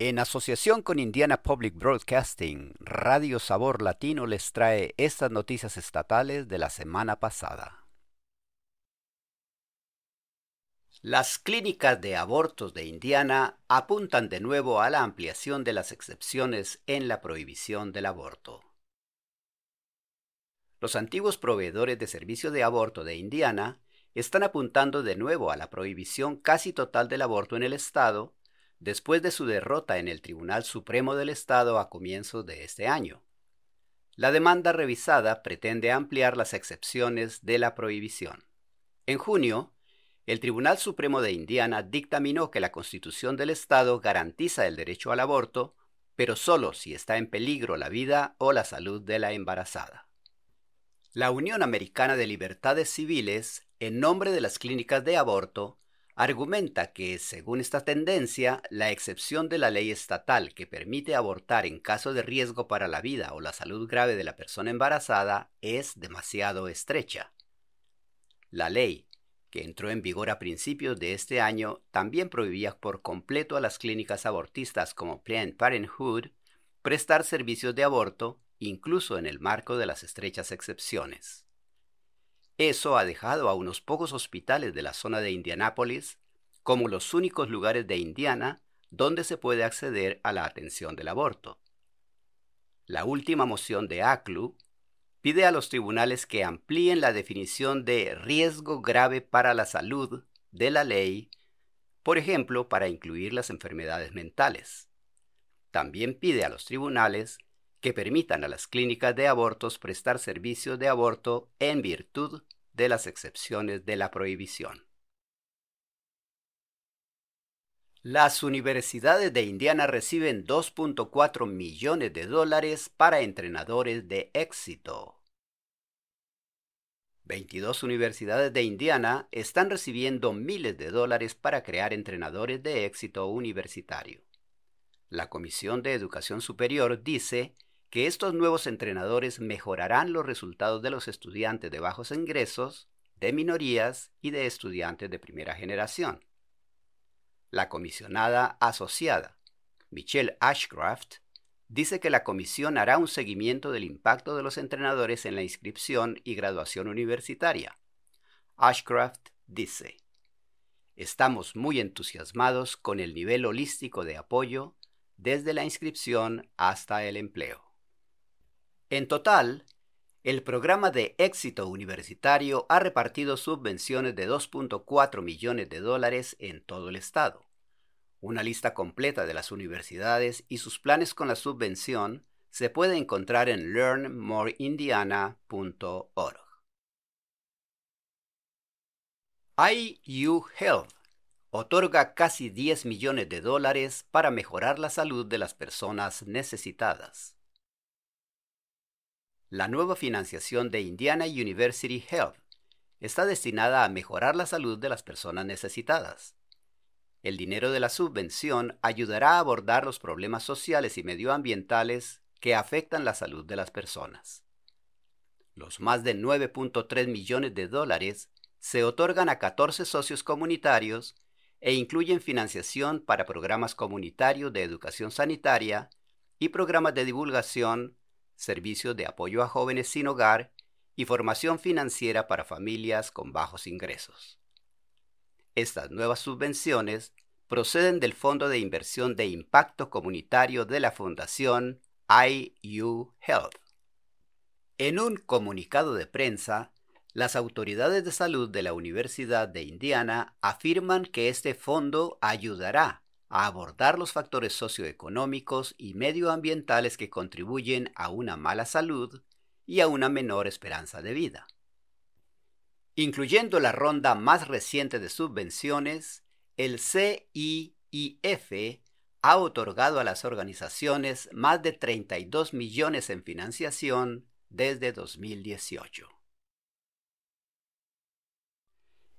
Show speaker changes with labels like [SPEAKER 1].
[SPEAKER 1] En asociación con Indiana Public Broadcasting, Radio Sabor Latino les trae estas noticias estatales de la semana pasada. Las clínicas de abortos de Indiana apuntan de nuevo a la ampliación de las excepciones en la prohibición del aborto. Los antiguos proveedores de servicio de aborto de Indiana están apuntando de nuevo a la prohibición casi total del aborto en el estado después de su derrota en el Tribunal Supremo del Estado a comienzos de este año. La demanda revisada pretende ampliar las excepciones de la prohibición. En junio, el Tribunal Supremo de Indiana dictaminó que la Constitución del Estado garantiza el derecho al aborto, pero solo si está en peligro la vida o la salud de la embarazada. La Unión Americana de Libertades Civiles, en nombre de las clínicas de aborto, argumenta que, según esta tendencia, la excepción de la ley estatal que permite abortar en caso de riesgo para la vida o la salud grave de la persona embarazada es demasiado estrecha. La ley, que entró en vigor a principios de este año, también prohibía por completo a las clínicas abortistas como Planned Parenthood prestar servicios de aborto, incluso en el marco de las estrechas excepciones. Eso ha dejado a unos pocos hospitales de la zona de Indianápolis como los únicos lugares de Indiana donde se puede acceder a la atención del aborto. La última moción de ACLU pide a los tribunales que amplíen la definición de riesgo grave para la salud de la ley, por ejemplo, para incluir las enfermedades mentales. También pide a los tribunales que permitan a las clínicas de abortos prestar servicios de aborto en virtud de las excepciones de la prohibición. Las universidades de Indiana reciben 2.4 millones de dólares para entrenadores de éxito. 22 universidades de Indiana están recibiendo miles de dólares para crear entrenadores de éxito universitario. La Comisión de Educación Superior dice que estos nuevos entrenadores mejorarán los resultados de los estudiantes de bajos ingresos, de minorías y de estudiantes de primera generación. La comisionada asociada, Michelle Ashcraft, dice que la comisión hará un seguimiento del impacto de los entrenadores en la inscripción y graduación universitaria. Ashcraft dice, Estamos muy entusiasmados con el nivel holístico de apoyo desde la inscripción hasta el empleo. En total, el programa de éxito universitario ha repartido subvenciones de 2.4 millones de dólares en todo el estado. Una lista completa de las universidades y sus planes con la subvención se puede encontrar en learnmoreindiana.org. IU Health otorga casi 10 millones de dólares para mejorar la salud de las personas necesitadas. La nueva financiación de Indiana University Health está destinada a mejorar la salud de las personas necesitadas. El dinero de la subvención ayudará a abordar los problemas sociales y medioambientales que afectan la salud de las personas. Los más de 9.3 millones de dólares se otorgan a 14 socios comunitarios e incluyen financiación para programas comunitarios de educación sanitaria y programas de divulgación servicios de apoyo a jóvenes sin hogar y formación financiera para familias con bajos ingresos. Estas nuevas subvenciones proceden del Fondo de Inversión de Impacto Comunitario de la Fundación IU Health. En un comunicado de prensa, las autoridades de salud de la Universidad de Indiana afirman que este fondo ayudará a abordar los factores socioeconómicos y medioambientales que contribuyen a una mala salud y a una menor esperanza de vida. Incluyendo la ronda más reciente de subvenciones, el CIIF ha otorgado a las organizaciones más de 32 millones en financiación desde 2018.